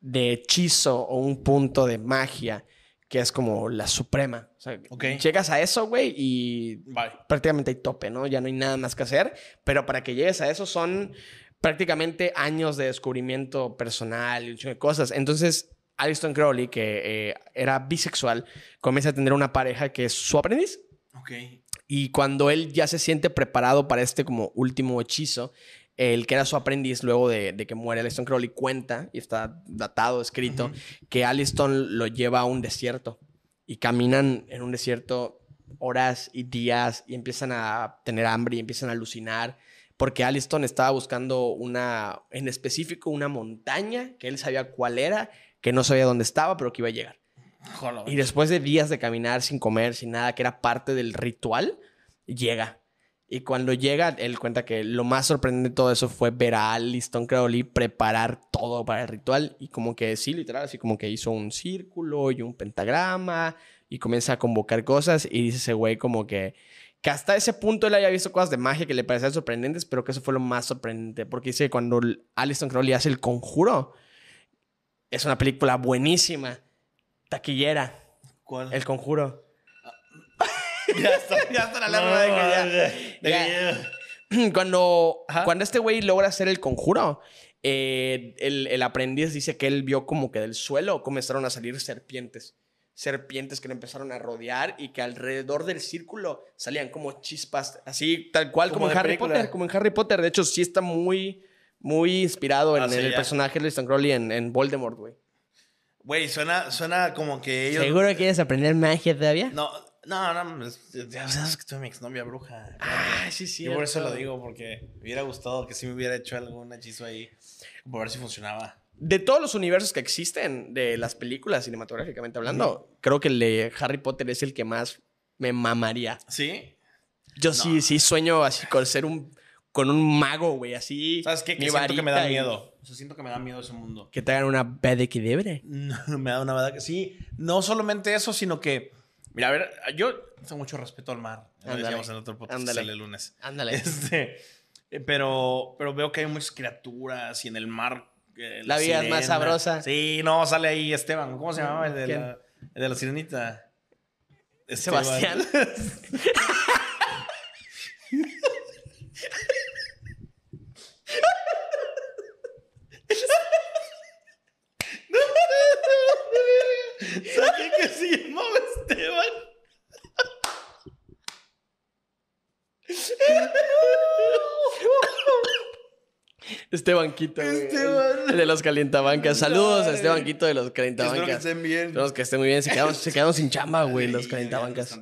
de hechizo o un punto de magia que es como la suprema. O sea, llegas a eso, güey, y Bye. prácticamente hay tope, ¿no? Ya no hay nada más que hacer, pero para que llegues a eso son prácticamente años de descubrimiento personal y un chingo de cosas. Entonces, Alison Crowley, que eh, era bisexual, comienza a tener una pareja que es su aprendiz. Ok. Y cuando él ya se siente preparado para este como último hechizo, el que era su aprendiz luego de, de que muere Alison Crowley cuenta, y está datado, escrito, que Alison lo lleva a un desierto y caminan en un desierto horas y días y empiezan a tener hambre y empiezan a alucinar porque Alliston estaba buscando una, en específico, una montaña que él sabía cuál era, que no sabía dónde estaba, pero que iba a llegar. Joder. Y después de días de caminar sin comer, sin nada, que era parte del ritual, llega. Y cuando llega, él cuenta que lo más sorprendente de todo eso fue ver a Alliston Crowley preparar todo para el ritual. Y como que sí, literal, así como que hizo un círculo y un pentagrama y comienza a convocar cosas. Y dice ese güey como que, que hasta ese punto él había visto cosas de magia que le parecían sorprendentes, pero que eso fue lo más sorprendente. Porque dice que cuando Alliston Crowley hace el conjuro, es una película buenísima, taquillera. ¿Cuál? El conjuro. Ya está, ya está la alarma de que ya. de que Ya. ya- Cuando, Ajá. cuando este güey logra hacer el conjuro, eh, el, el aprendiz dice que él vio como que del suelo comenzaron a salir serpientes. Serpientes que le empezaron a rodear y que alrededor del círculo salían como chispas, así tal cual como, Como en Harry película. Potter. Como en Harry Potter. De hecho, sí está muy, muy inspirado en, Ah, sí, en el personaje de Stan Crowley en, en Voldemort, güey. Güey, suena, suena como que ellos. quieres aprender magia todavía? No, no, no. Ya sabes que tuve mi exnovia bruja. Ah, sí, sí. Yo por eso lo digo, porque me hubiera gustado que sí me hubiera hecho algún hechizo ahí. Por ver si funcionaba. De todos los universos que existen, de las películas cinematográficamente hablando, creo que el de Harry Potter es el que más me mamaría. ¿Sí? Yo sí, sí sueño así con ser un con un mago, güey, así. ¿Sabes qué? Que siento que me da varita y- miedo. O sea, siento que me da miedo ese mundo. Que te hagan una bedequidebre. No, me da una que sí. No solamente eso, sino que. Mira, a ver, yo tengo mucho respeto al mar. Lo decíamos en otro podcast que sale el lunes. Ándale. Este, eh, pero, pero veo que hay muchas criaturas y en el mar. eh, La vida es más sabrosa. Sí, no, sale ahí Esteban. ¿Cómo se llamaba el de, la, el de la sirenita? Esteban. Sebastián. Esteban Quito. Este de los calientabancas. Saludos a Esteban Quito de los calientabancas. Espero que estén bien. Que estén muy bien. Se quedaron, se quedaron sin chamba, güey, los calientabancas.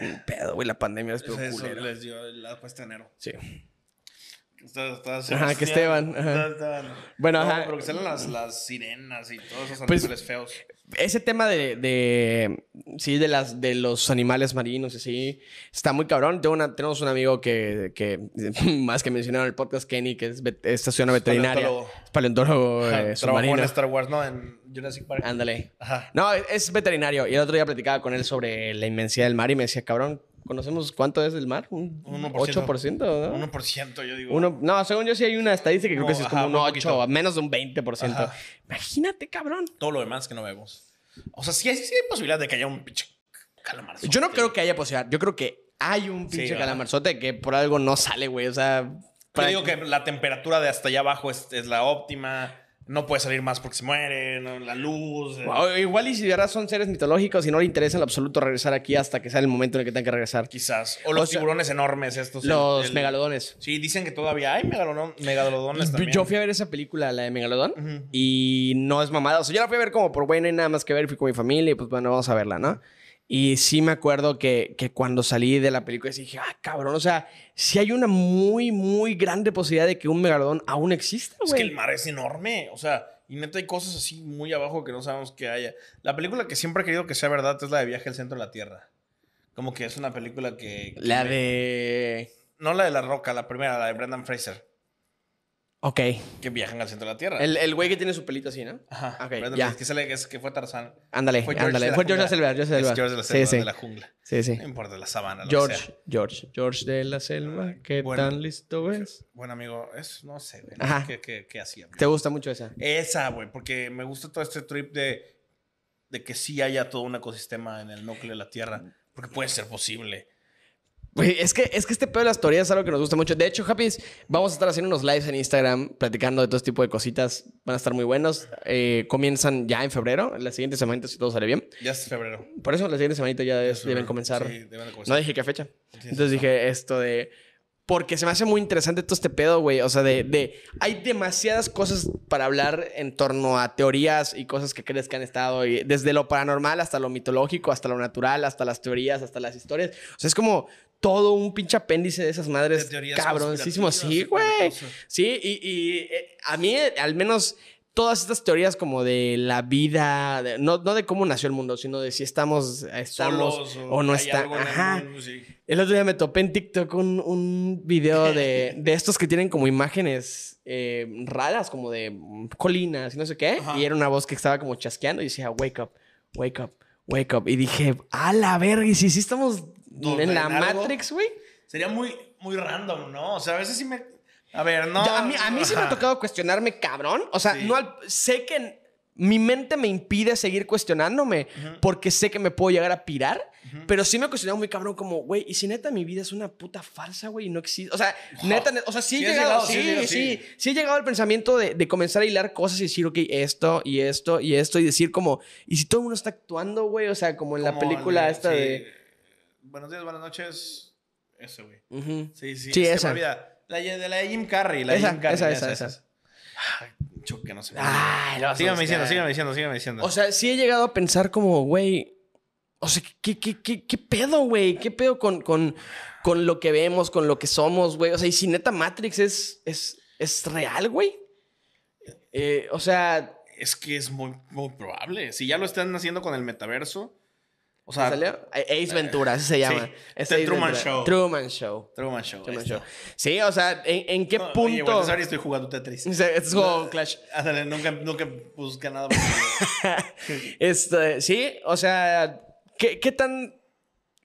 Un pedo, güey. La pandemia les pegó pues culero. les dio la puesta enero. Sí. Está- está- Ajá, que Esteban, ajá. Está-. Bueno, No, ajá. pero que salen las, las sirenas y todos esos Pues- animales feos. Ese tema de, de- sí, de las de los animales marinos y así, está muy cabrón. Tengo una, tenemos un amigo que, que más que mencionaron en el podcast, Kenny, que es estaciona veterinaria. paleontólogo. Es paleontólogo eh, Trabajó en Star Wars, ¿no? En Jurassic Park. Ándale. Ajá. No, es veterinario. Y el otro día platicaba con él sobre la inmensidad del mar y me decía, cabrón, ¿conocemos cuánto es el mar? ¿Un 1%. 8%? ¿no? 1%, yo digo. Uno, no, según yo sí hay una estadística que creo que sí es como un muy 8, poquito. menos de un 20%. Ajá. Imagínate, cabrón. Todo lo demás que no vemos. O sea, sí hay, sí hay posibilidad de que haya un pinche calamar. Yo no creo que haya posibilidad. Yo creo que hay un pinche calamarzote que por algo no sale, güey. O sea... Yo digo que la temperatura de hasta allá abajo es, es la óptima. No puede salir más porque se muere. ¿no? La luz. eh, igual y si de verdad son seres mitológicos y no le interesa en absoluto regresar aquí hasta que sea el momento en el que tengan que regresar. Quizás. O los O sea, tiburones enormes estos. Los el- megalodones. Sí, dicen que todavía hay megalodon- megalodones también. Yo fui a ver esa película, la de Megalodón, y no es mamada. O sea, yo la fui a ver como por bueno, no hay nada más que ver. Fui con mi familia y pues bueno, vamos a verla, ¿no? Y sí me acuerdo que, que cuando salí de la película dije, ah, cabrón, o sea, sí hay una muy, muy grande posibilidad de que un megalodón aún exista, Es que el güey. mar es enorme. O sea, y neta hay cosas así muy abajo que no sabemos que haya. La película que siempre he querido que sea verdad es la de Viaje al Centro de la Tierra. Como que es una película que... que La me- de... No la de La Roca, la primera, la de Brendan Fraser. Ok. Que viajan al centro de la Tierra. El, el güey que tiene su pelito así, ¿no? Ajá. Ok, ya. Que, sale- que es- que fue Tarzán. Ándale, Fue George ándale. de la Fue George de la. Selva, George de la Es Selva. George de la Sí, Selva, sí. de la jungla. Sí, sí. No importa, la sabana. lo que George, sea. George, George de la Selva. ¿Qué Bueno. tan listo es? Buen amigo, es, no sé, güey. Ajá. ¿Qué, qué, qué hacía? ¿Te gusta mucho esa? Esa, güey, porque me gusta todo este trip de, de que sí haya todo un ecosistema en el núcleo de la Tierra. Porque puede ser posible. Güey, es que, es que este pedo de las teorías es algo que nos gusta mucho. De hecho, Happy, vamos a estar haciendo unos lives en Instagram platicando de todo este tipo de cositas. Van a estar muy buenos. Eh, comienzan ya en febrero. La siguiente semana, si todo sale bien. Ya es febrero. Por eso la siguiente semanita ya es- deben comenzar. Sí, deben de comenzar. No dije qué fecha. Sí, Entonces dije esto de... Porque se me hace muy interesante todo este pedo, güey. O sea, de, de... Hay demasiadas cosas para hablar en torno a teorías y cosas que crees que han estado. Y desde lo paranormal hasta lo mitológico, hasta lo natural, hasta las teorías, hasta las historias. O sea, es como todo un pinche apéndice de esas De madres cabroncísimo. Sí, güey. Sí, y, y, eh, a mí, al menos, todas estas teorías como de la vida, de- no, no de cómo nació el mundo, sino de si estamos, estamos Solos, o no está. algo en el Ajá. mundo, sí. El otro día me topé en TikTok un, un video de, de estos que tienen como imágenes eh, raras, como de colinas y no sé qué. Ajá. Y era una voz que estaba como chasqueando y decía, wake up, wake up, wake up. Y dije, a la verga, ¿y si sí estamos. En la. Matrix, güey? Sería muy, muy random, ¿no? O sea, a veces sí me... A ver, no... Ya, a mí, a mí sí me ha tocado cuestionarme, cabrón. O sea, Sí. no al- sé que mi mente me impide seguir cuestionándome porque sé que me puedo llegar a pirar. Pero sí me he cuestionado muy cabrón, como, güey, ¿y si neta mi vida es una puta farsa, güey? Y no existe. O sea, neta, neta, o sea, sí, Sí he llegado, llegado, sí sí, llegado, sí, he llegado al pensamiento de, de comenzar a hilar cosas y decir, ok, esto y esto y esto y decir como, ¿y si todo el mundo está actuando, güey? O sea, como en la película el esta de... Buenos días, buenas noches. Ese, güey. Sí, sí. Esa. La de la de Jim Carrey. La de Esa, Jim Carrey. esa, esa, esa. Ay, choque, no sé. Ay, lo buscar. diciendo, sígame diciendo, sígame diciendo. O sea, sí he llegado a pensar como, güey, o sea, ¿qué, qué, qué, qué pedo, güey? ¿Qué pedo con, con, con lo que vemos, con lo que somos, güey? O sea, y si neta Matrix es, es, es real, güey. Eh, o sea, es que es muy, muy probable. Si ya lo están haciendo con el metaverso. O sea, ¿salió? Ace Ventura, así se llama. sí. Es The Ace Truman Ventura. Show. Truman Show. Truman Show. Truman. Sí, o sea, ¿en, en qué No, punto? Oye, ahorita estoy jugando Tetris. Sea, es como Clash. Ándale, nunca, nunca busca nada. Este, sí, o sea, ¿qué, qué tan.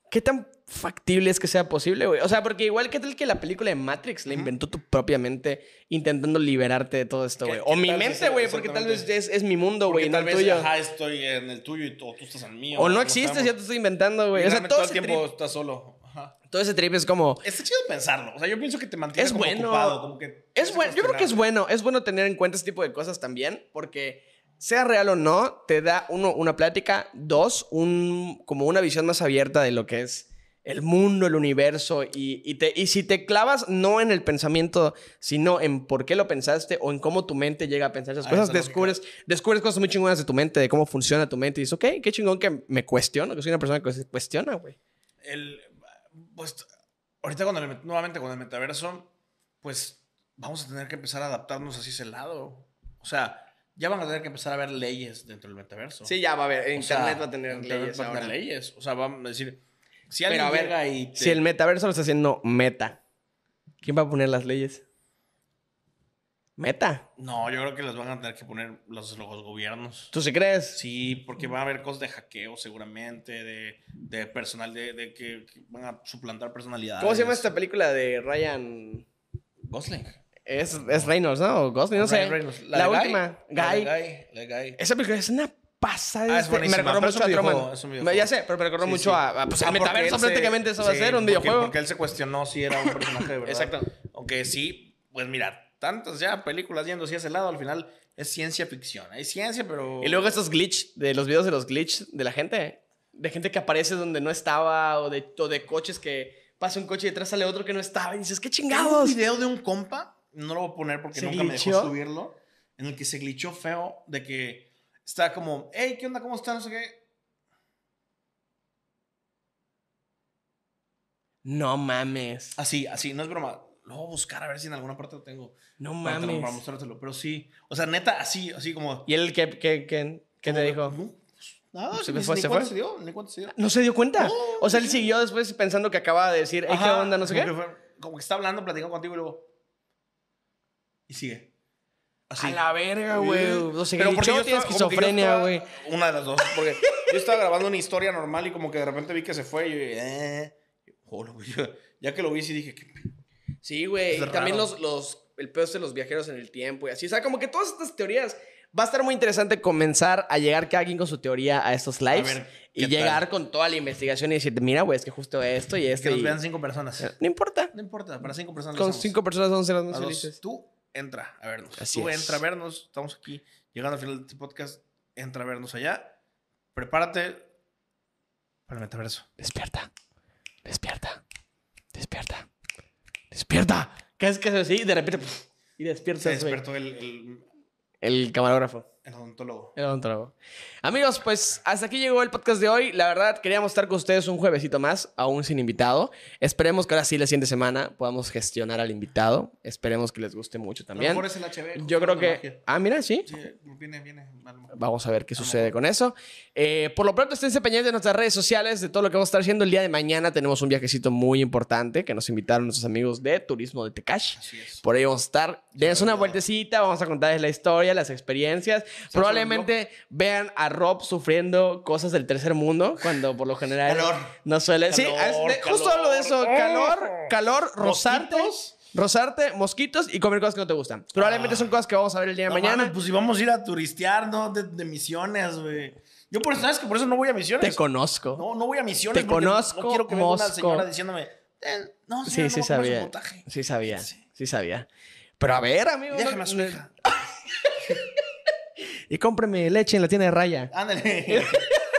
¿Qué tan factible es que sea posible, güey? O sea, porque igual que tal que la película de Matrix la inventó tú propiamente intentando liberarte de todo esto, ¿Qué- güey. O mi mente, güey, porque tal vez es, es mi mundo, güey, no tal el vez, tuyo. ajá, estoy en el tuyo y tú, tú estás en el mío. O no existes, ya te estoy inventando, güey. O sea, todo todo el tiempo trip, estás solo. Ajá. todo ese trip es como... Está chido pensarlo. O sea, yo pienso que te mantiene Es como bueno. ocupado. Como que Es bueno, yo creo que es bueno, es bueno tener en cuenta este tipo de cosas también, porque sea real o no, te da uno una plática, dos, un como una visión más abierta de lo que es el mundo, el universo, y, y, te, y si te clavas no en el pensamiento, sino en por qué lo pensaste o en cómo tu mente llega a pensar esas Ah, cosas, descubres, descubres cosas muy chingonas de tu mente, de cómo funciona tu mente, y dices, ok, qué chingón que me cuestiono, que soy una persona que se cuestiona, güey. El, pues, ahorita cuando el nuevamente con el metaverso, pues vamos a tener que empezar a adaptarnos hacia ese lado. O sea, ya van a tener que empezar a ver leyes dentro del metaverso. Sí, ya va a O sea, internet va a tener Internet leyes va a tener ahora. leyes. O sea, vamos a decir, si Pero alguien a ver, llega y te- Si el metaverso lo está haciendo meta, ¿quién va a poner las leyes? Meta. No, yo creo que las van a tener que poner los, los gobiernos. ¿Tú sí crees? Sí, porque van a haber cosas de hackeo seguramente, de, de personal, de, de que, que van a suplantar personalidades. ¿Cómo se llama esta película de Ryan? Gosling. Es, es Reynolds, ¿no? Gosling, no sé. Reynolds. La, de última. Guy. de Guy. La de Guy. Esa película es una pasada. Ah, es este- me recordó mucho a Truman. Ya sé, pero me recordó Sí, mucho sí. a, a, pues, Ah, el metaverso él se- prácticamente eso va a sí, ser un porque- videojuego. Porque él se cuestionó si era un personaje de verdad. Exacto. Aunque sí, pues mira, tantas ya películas yendo hacia ese lado, al final es ciencia ficción. Hay ciencia, pero... Y luego estos glitch, de los videos de los glitch de la gente. De gente que aparece donde no estaba, o de, o de coches que pasa un coche y detrás sale otro que no estaba. Y dices, ¿qué Tengo un chingados? video de un compa, no lo voy a poner porque ¿Se nunca me glitchó? dejó subirlo, en el que se glitchó feo de que está como, hey, ¿qué onda? ¿Cómo está? No sé qué. No mames. Así, así, no es broma. Lo voy a buscar a ver si en alguna parte lo tengo. No Para, mames. para mostrártelo, pero sí. O sea, neta, así, así como... ¿Y él qué, qué, qué, qué te dijo? No, pues, Nada, ¿Se ni, fue- ni se fue? se dio, ni se dio. ¿No se dio cuenta? No, o sea, él sí. siguió después pensando que acababa de decir, "Ey, ¿qué onda? No sé como qué. que fue- como que está hablando, platicando contigo y luego... Y sigue. Así. A la verga, güey. O sea, Pero porque yo estaba- que esquizofrenia, güey. Una de las dos. Porque yo estaba grabando una historia normal y como que de repente vi que se fue y yo, eh. Güey, ya que lo vi, sí dije, ¿qué pedo? Sí, güey. Y también los, los, el pedo de los viajeros en el tiempo y así. O sea, como que todas estas teorías. Va a estar muy interesante comenzar a llegar cada quien con su teoría a estos lives. ver, y ¿qué llegar tal? con toda la investigación y decirte, mira, güey, es que justo esto y esto. que nos y- vean cinco personas. No importa. No importa, para cinco personas. Con cinco personas vamos a ser las A más dos. felices. Tú entra a vernos. Así Tú es. entra a vernos. Estamos aquí llegando al final de este podcast. Entra a vernos allá. Prepárate para el metaverso. Despierta. Despierta. Despierta. Despierta. ¿Qué es que es así? De repente. y despierta. Se despertó el, el, El camarógrafo. El odontólogo. El odontólogo. Amigos, pues hasta aquí llegó el podcast de hoy. La verdad, queríamos estar con ustedes un juevesito más, aún sin invitado. Esperemos que ahora sí, la siguiente semana, podamos gestionar al invitado. Esperemos que les guste mucho A lo también. mejor es el HB. Yo creo que. magia. Ah, mira, sí. Sí, viene, viene. a. Vamos a ver qué A sucede mejor. con eso. Eh, por lo pronto, esténse pendientes de nuestras redes sociales, de todo lo que vamos a estar haciendo. El día de mañana tenemos un viajecito muy importante que nos invitaron nuestros amigos de Turismo de Tecash. Así es. Por ahí vamos a estar. Dense una vueltecita, vamos a contarles la historia, las experiencias. Probablemente vean a Rob sufriendo cosas del tercer mundo, cuando por lo general Calor. no suele. sí, Calor, es- de- justo calor. hablo de eso. Calor, calor, rozarte, Mosquitos. rozarte, mosquitos y comer cosas que no te gustan. Probablemente son cosas que vamos a ver el día de No mañana. mames, pues si vamos a ir a turistear, ¿no? De, de misiones, güey. Yo por eso, ¿sabes que por eso no voy a misiones? Te conozco. No, no voy a misiones. Te conozco, No quiero que venga una mosco. señora diciéndome, "Eh, no, Sí, señora, sí no va a comer su sabía. potaje". Sí sabía. Sí. Sí sabía. Pero a ver, amigo. Déjame no- a su hija. Y cómpreme leche en la tienda de raya. Ándale.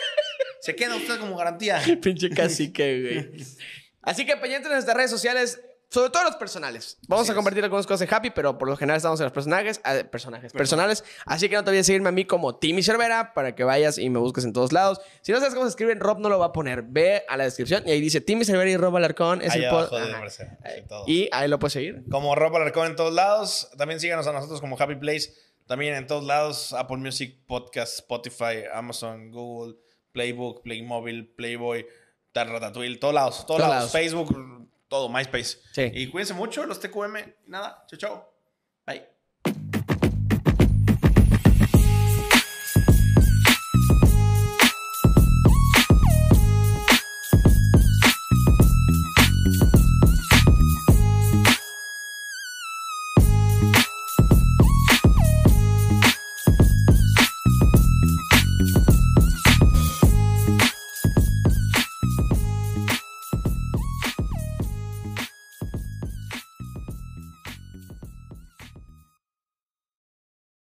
Se queda usted como garantía. Pinche cacique, güey. Así que pendientes en nuestras redes sociales, sobre todo los personales. Vamos Así a es. compartir algunas cosas de Happy, pero por lo general estamos en los personajes, ah, personajes, personales. Así que no te olvides seguirme a mí como Timmy Cervera para que vayas y me busques en todos lados. Si no sabes cómo se escribe, Rob no lo va a poner. Ve a la descripción y ahí dice Timmy Cervera y Rob Alarcón. Es Ahí el abajo todo. Y ahí lo puedes seguir. Como Rob Alarcón en todos lados. También síganos a nosotros como Happy Place. También en todos lados. Apple Music, Podcast, Spotify, Amazon, Google, Playbook, Playmobil, Playboy, Ratatouille. Todos lados. Todos, Todos lados. lados. Facebook, todo. MySpace. Sí. Y cuídense mucho los TQM. Nada. Chao, chao.